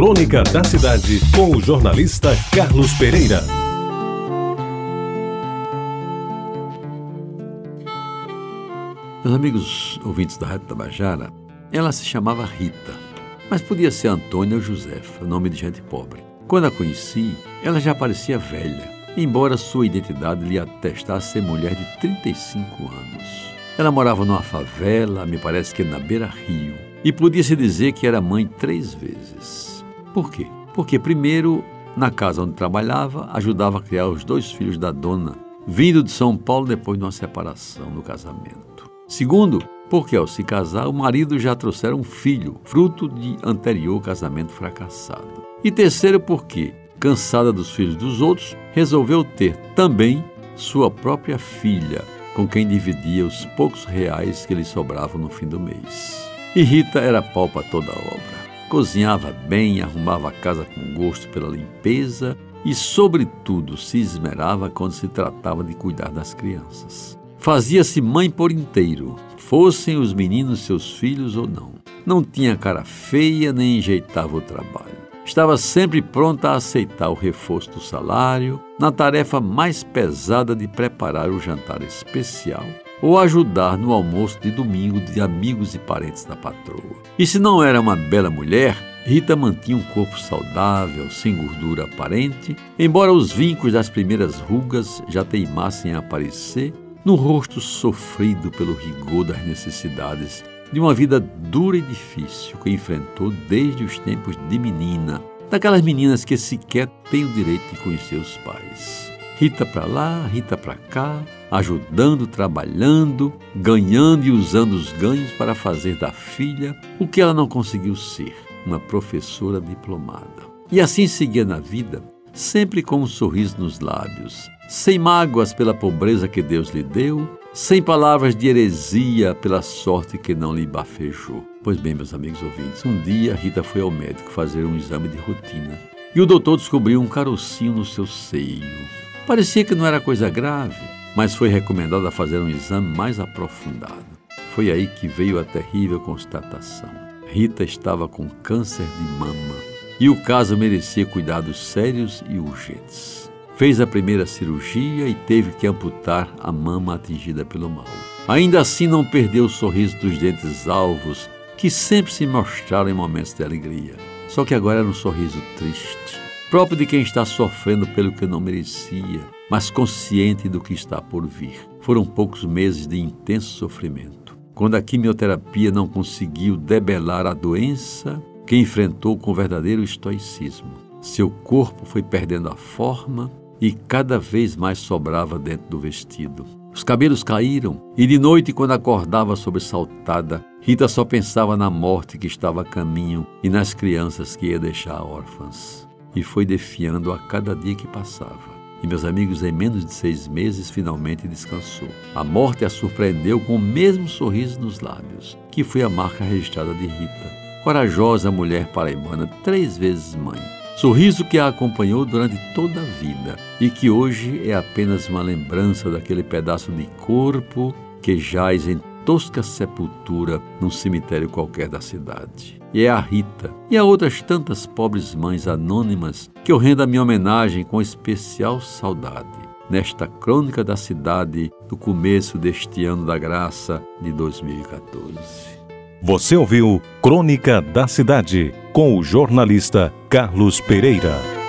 Crônica da Cidade, com o jornalista Carlos Pereira. Meus amigos ouvintes da Rádio Tabajara, ela se chamava Rita, mas podia ser Antônia ou Josefa, nome de gente pobre. Quando a conheci, ela já parecia velha, embora sua identidade lhe atestasse ser mulher de 35 anos. Ela morava numa favela, me parece que na beira-rio, e podia-se dizer que era mãe três vezes. Por quê? Porque, primeiro, na casa onde trabalhava, ajudava a criar os dois filhos da dona, vindo de São Paulo depois de uma separação no casamento. Segundo, porque ao se casar, o marido já trouxera um filho, fruto de anterior casamento fracassado. E terceiro, porque, cansada dos filhos dos outros, resolveu ter também sua própria filha, com quem dividia os poucos reais que lhe sobravam no fim do mês. E Rita era pau para toda a obra. Cozinhava bem, arrumava a casa com gosto pela limpeza e, sobretudo, se esmerava quando se tratava de cuidar das crianças. Fazia-se mãe por inteiro, fossem os meninos seus filhos ou não. Não tinha cara feia nem enjeitava o trabalho. Estava sempre pronta a aceitar o reforço do salário na tarefa mais pesada de preparar o jantar especial ou ajudar no almoço de domingo de amigos e parentes da patroa. E se não era uma bela mulher, Rita mantinha um corpo saudável, sem gordura aparente, embora os vincos das primeiras rugas já teimassem a aparecer no rosto sofrido pelo rigor das necessidades de uma vida dura e difícil que enfrentou desde os tempos de menina, daquelas meninas que sequer têm o direito de conhecer os pais. Rita para lá, Rita para cá, ajudando, trabalhando, ganhando e usando os ganhos para fazer da filha o que ela não conseguiu ser, uma professora diplomada. E assim seguia na vida, sempre com um sorriso nos lábios, sem mágoas pela pobreza que Deus lhe deu, sem palavras de heresia pela sorte que não lhe bafejou. Pois bem, meus amigos ouvintes, um dia Rita foi ao médico fazer um exame de rotina e o doutor descobriu um carocinho no seu seio. Parecia que não era coisa grave, mas foi recomendada fazer um exame mais aprofundado. Foi aí que veio a terrível constatação. Rita estava com câncer de mama e o caso merecia cuidados sérios e urgentes. Fez a primeira cirurgia e teve que amputar a mama atingida pelo mal. Ainda assim, não perdeu o sorriso dos dentes alvos que sempre se mostraram em momentos de alegria. Só que agora era um sorriso triste, próprio de quem está sofrendo pelo que não merecia mas consciente do que está por vir. Foram poucos meses de intenso sofrimento. Quando a quimioterapia não conseguiu debelar a doença, que enfrentou com verdadeiro estoicismo. Seu corpo foi perdendo a forma e cada vez mais sobrava dentro do vestido. Os cabelos caíram e de noite, quando acordava sobressaltada, Rita só pensava na morte que estava a caminho e nas crianças que ia deixar órfãs. E foi defiando a cada dia que passava. E meus amigos, em menos de seis meses, finalmente descansou. A morte a surpreendeu com o mesmo sorriso nos lábios, que foi a marca registrada de Rita. Corajosa mulher paraibana, três vezes mãe. Sorriso que a acompanhou durante toda a vida e que hoje é apenas uma lembrança daquele pedaço de corpo que jaz em tosca sepultura num cemitério qualquer da cidade. E é a Rita e a outras tantas pobres mães anônimas que eu rendo a minha homenagem com especial saudade nesta crônica da cidade do começo deste ano da graça de 2014. Você ouviu Crônica da Cidade com o jornalista Carlos Pereira.